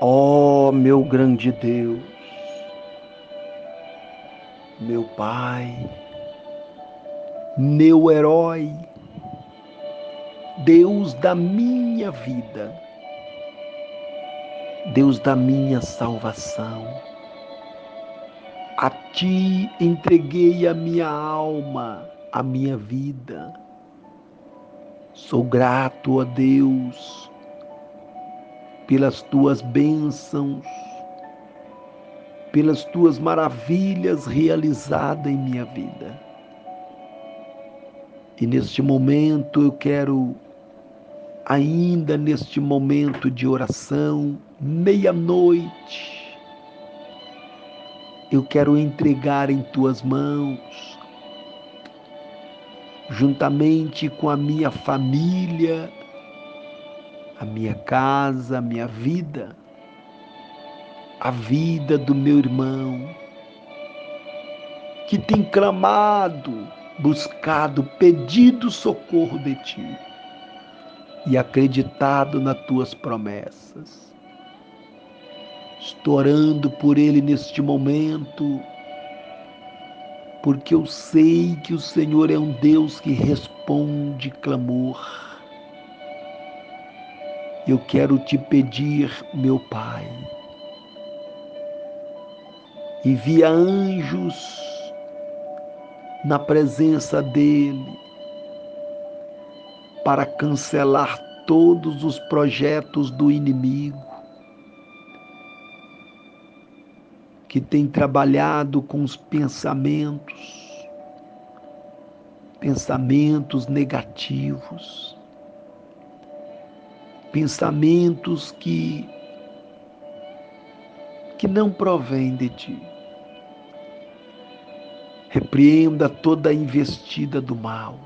Ó oh, meu grande Deus, meu Pai, meu herói, Deus da minha vida, Deus da minha salvação. A Ti entreguei a minha alma, a minha vida. Sou grato a Deus pelas tuas bênçãos, pelas tuas maravilhas realizadas em minha vida. E neste momento eu quero, ainda neste momento de oração, meia-noite, eu quero entregar em tuas mãos, juntamente com a minha família, a minha casa, a minha vida, a vida do meu irmão, que tem clamado, buscado, pedido socorro de ti e acreditado nas tuas promessas. Estou orando por ele neste momento, porque eu sei que o Senhor é um Deus que responde clamor eu quero te pedir, meu Pai, envia anjos na presença dele para cancelar todos os projetos do inimigo que tem trabalhado com os pensamentos, pensamentos negativos pensamentos que que não provém de ti. Repreenda toda a investida do mal.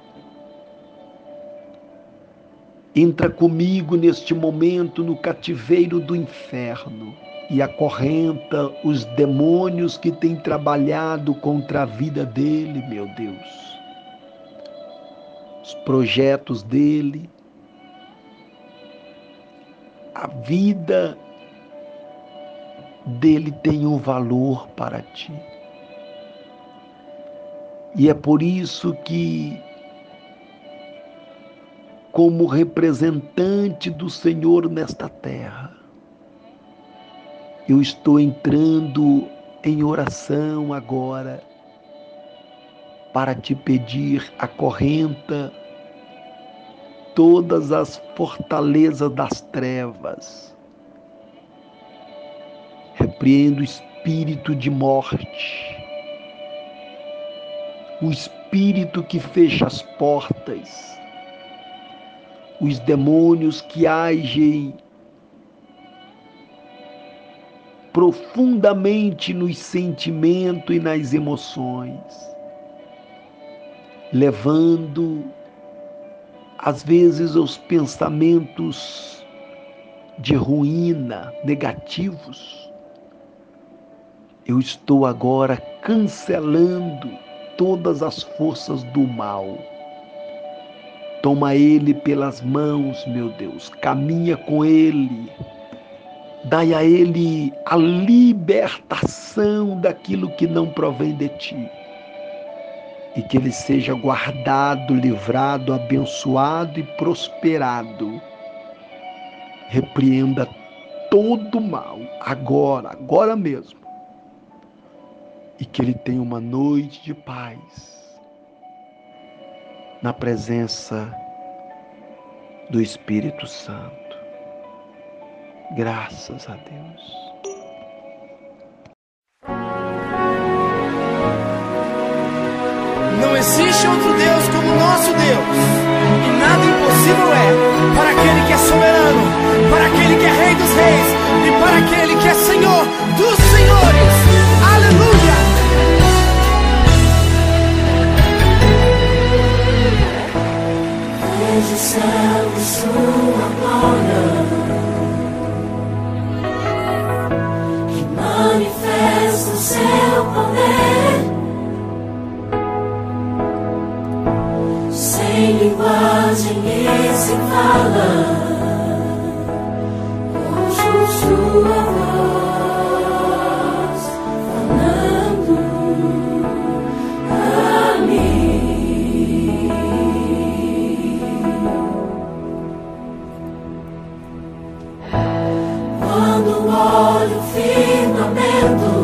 Entra comigo neste momento no cativeiro do inferno e acorrenta os demônios que têm trabalhado contra a vida dele, meu Deus. Os projetos dele, a vida dele tem um valor para ti. E é por isso que, como representante do Senhor nesta terra, eu estou entrando em oração agora para te pedir a correnta todas as fortalezas das trevas. Repreendo o espírito de morte, o espírito que fecha as portas, os demônios que agem profundamente nos sentimentos e nas emoções, levando às vezes os pensamentos de ruína negativos, eu estou agora cancelando todas as forças do mal. Toma ele pelas mãos, meu Deus, caminha com ele. Dai a ele a libertação daquilo que não provém de ti e que ele seja guardado, livrado, abençoado e prosperado. Repreenda todo mal, agora, agora mesmo. E que ele tenha uma noite de paz na presença do Espírito Santo. Graças a Deus. Existe outro Deus como nosso Deus. E nada impossível é para aquele que é soberano, para aquele em linguagem que se fala. Ouço sua voz falando a mim. Quando olho firmamento.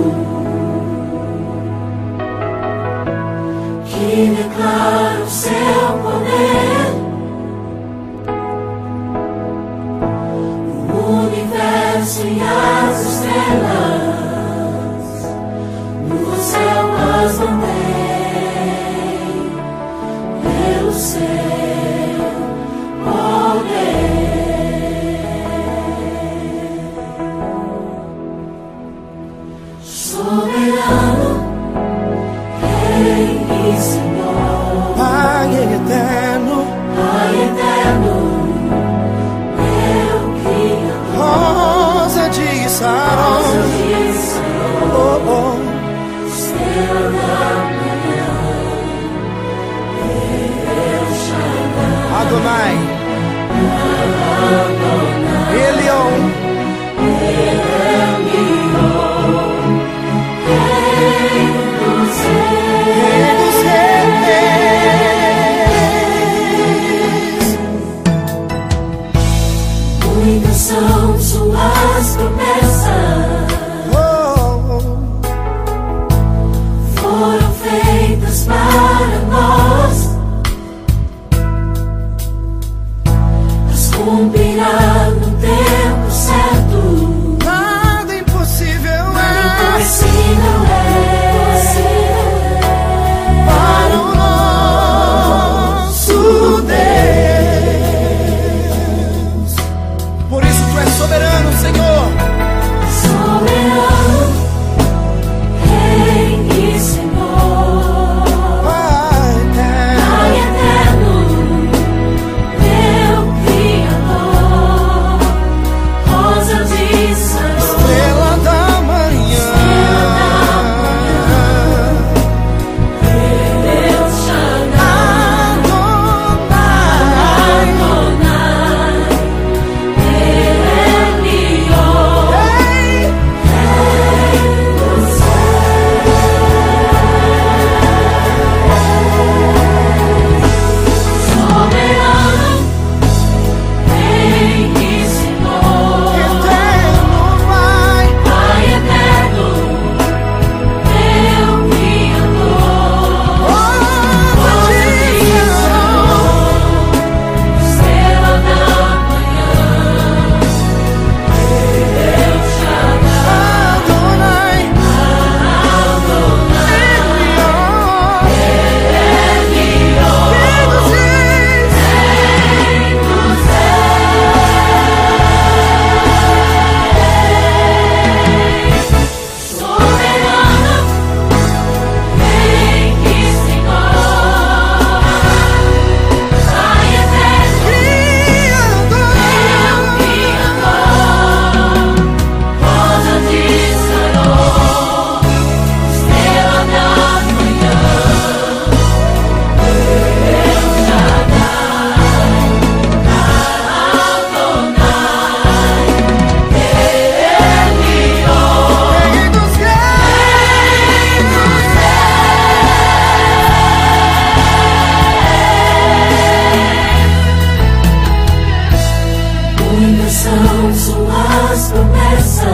Essas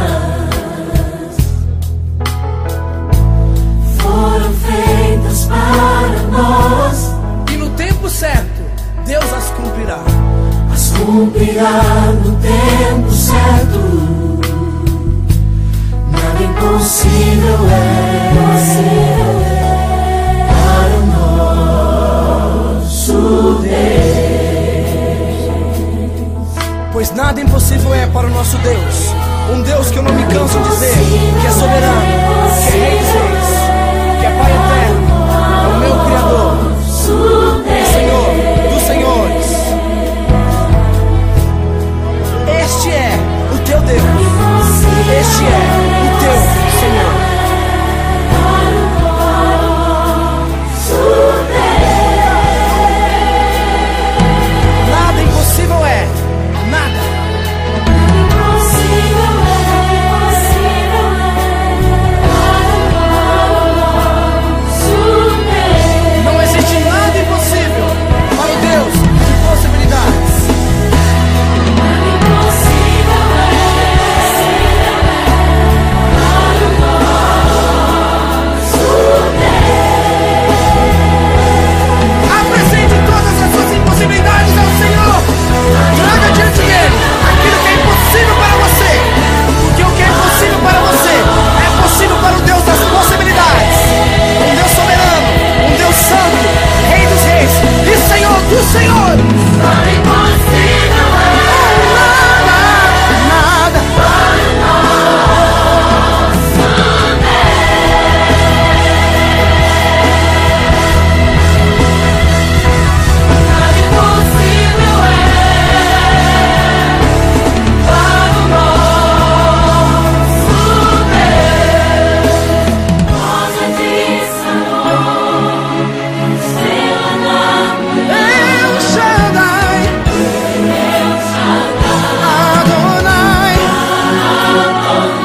foram feitas para nós. E no tempo certo, Deus as cumprirá. As cumprirá no tempo certo. Nada. Impossível é para o nosso Deus pois nada impossível é para o nosso Deus. Um Deus que eu não me canso de dizer que é soberano, que é rei. Oh.